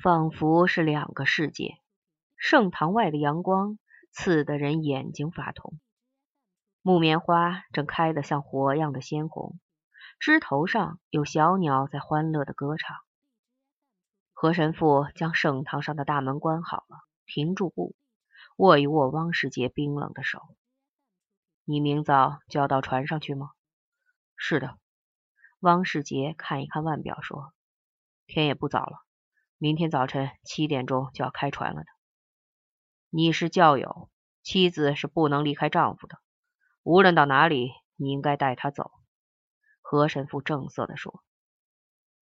仿佛是两个世界。圣堂外的阳光刺得人眼睛发痛。木棉花正开得像火样的鲜红，枝头上有小鸟在欢乐的歌唱。何神父将圣堂上的大门关好了，停住步，握一握汪世杰冰冷的手。你明早就要到船上去吗？是的。汪世杰看一看腕表，说：“天也不早了，明天早晨七点钟就要开船了的。你是教友，妻子是不能离开丈夫的。无论到哪里，你应该带她走。”何神父正色地说：“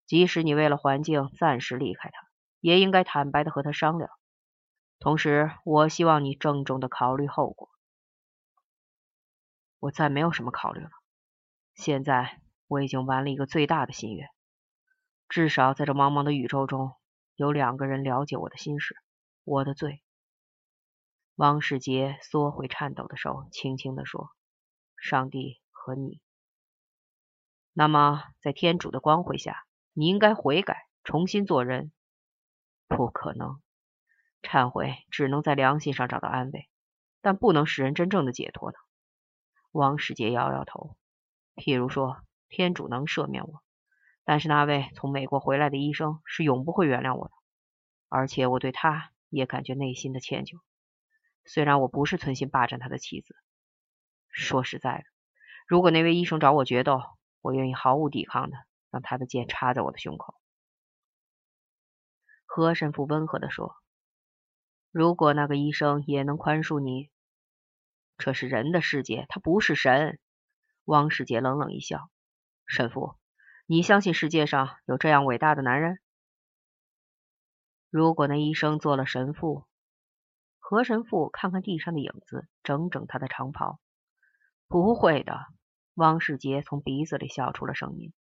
即使你为了环境暂时离开他，也应该坦白的和他商量。同时，我希望你郑重的考虑后果。我再没有什么考虑了。现在。”我已经完了一个最大的心愿，至少在这茫茫的宇宙中，有两个人了解我的心事，我的罪。王世杰缩回颤抖的手，轻轻地说：“上帝和你。那么，在天主的光辉下，你应该悔改，重新做人。不可能，忏悔只能在良心上找到安慰，但不能使人真正的解脱的。”王世杰摇摇头，譬如说。天主能赦免我，但是那位从美国回来的医生是永不会原谅我的，而且我对他也感觉内心的歉疚。虽然我不是存心霸占他的妻子，说实在的，如果那位医生找我决斗，我愿意毫无抵抗的让他的剑插在我的胸口。何神父温和地说：“如果那个医生也能宽恕你，这是人的世界，他不是神。”汪世杰冷冷一笑。神父，你相信世界上有这样伟大的男人？如果那医生做了神父，何神父看看地上的影子，整整他的长袍。不会的，汪世杰从鼻子里笑出了声音。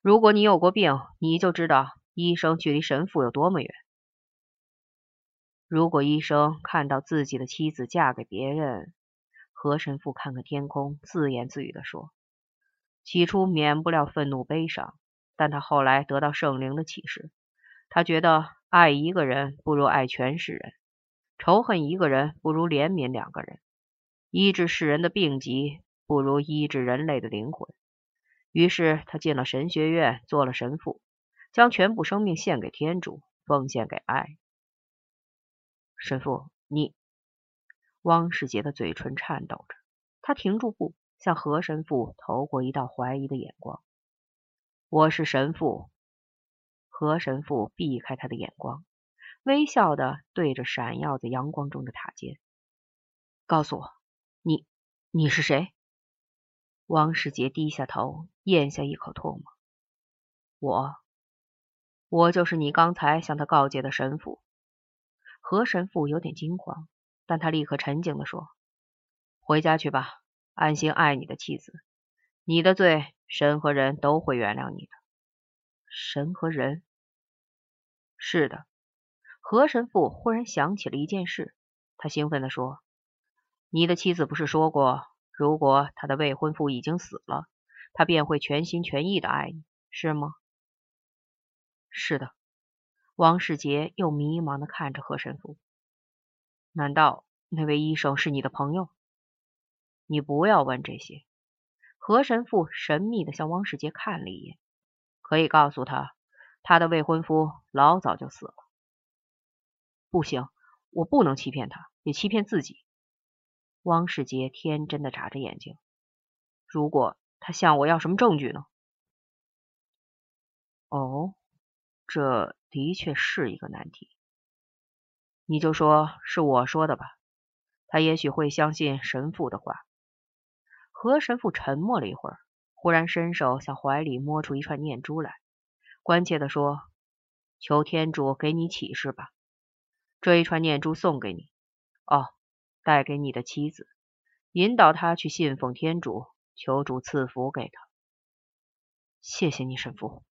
如果你有过病，你就知道医生距离神父有多么远。如果医生看到自己的妻子嫁给别人，何神父看看天空，自言自语地说。起初免不了愤怒悲伤，但他后来得到圣灵的启示，他觉得爱一个人不如爱全世人，仇恨一个人不如怜悯两个人，医治世人的病疾不如医治人类的灵魂。于是他进了神学院，做了神父，将全部生命献给天主，奉献给爱。神父，你……汪世杰的嘴唇颤抖着，他停住步。向何神父投过一道怀疑的眼光。我是神父。何神父避开他的眼光，微笑的对着闪耀在阳光中的塔尖，告诉我，你你是谁？王世杰低下头，咽下一口唾沫。我，我就是你刚才向他告诫的神父。何神父有点惊慌，但他立刻沉静的说：“回家去吧。”安心爱你的妻子，你的罪，神和人都会原谅你的。神和人？是的。何神父忽然想起了一件事，他兴奋地说：“你的妻子不是说过，如果她的未婚夫已经死了，她便会全心全意的爱你，是吗？”是的。王世杰又迷茫的看着何神父。难道那位医生是你的朋友？你不要问这些。何神父神秘的向汪世杰看了一眼，可以告诉他，他的未婚夫老早就死了。不行，我不能欺骗他，也欺骗自己。汪世杰天真的眨着眼睛。如果他向我要什么证据呢？哦，这的确是一个难题。你就说是我说的吧，他也许会相信神父的话。何神父沉默了一会儿，忽然伸手向怀里摸出一串念珠来，关切地说：“求天主给你启示吧，这一串念珠送给你。哦，带给你的妻子，引导她去信奉天主，求主赐福给她。谢谢你，神父。”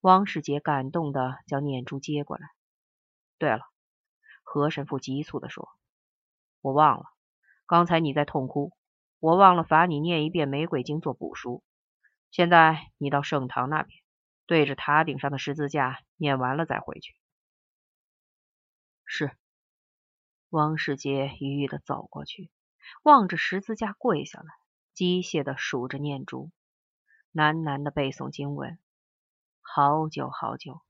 汪世杰感动的将念珠接过来。对了，何神父急促地说：“我忘了，刚才你在痛哭。”我忘了罚你念一遍《玫瑰经》做补书。现在你到圣堂那边，对着塔顶上的十字架念完了再回去。是。王世杰愉悦的走过去，望着十字架跪下来，机械的数着念珠，喃喃的背诵经文。好久好久，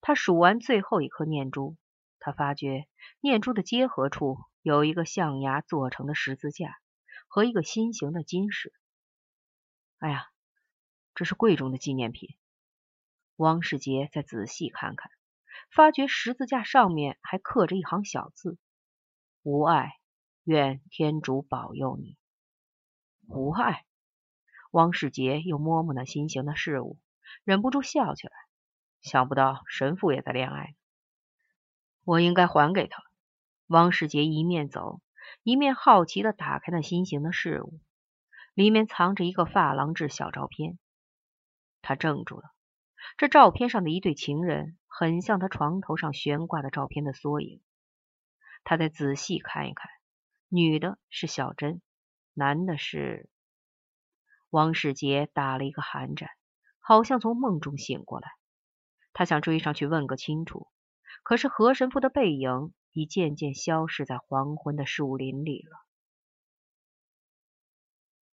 他数完最后一颗念珠，他发觉念珠的结合处有一个象牙做成的十字架和一个心形的金饰。哎呀，这是贵重的纪念品。汪世杰再仔细看看，发觉十字架上面还刻着一行小字。无碍，愿天主保佑你。无碍。汪世杰又摸摸那心形的事物，忍不住笑起来。想不到神父也在恋爱。我应该还给他。汪世杰一面走，一面好奇的打开那新型的事物，里面藏着一个珐琅质小照片。他怔住了。这照片上的一对情人，很像他床头上悬挂的照片的缩影。他再仔细看一看，女的是小珍，男的是王世杰。打了一个寒战，好像从梦中醒过来。他想追上去问个清楚，可是何神父的背影已渐渐消失在黄昏的树林里了。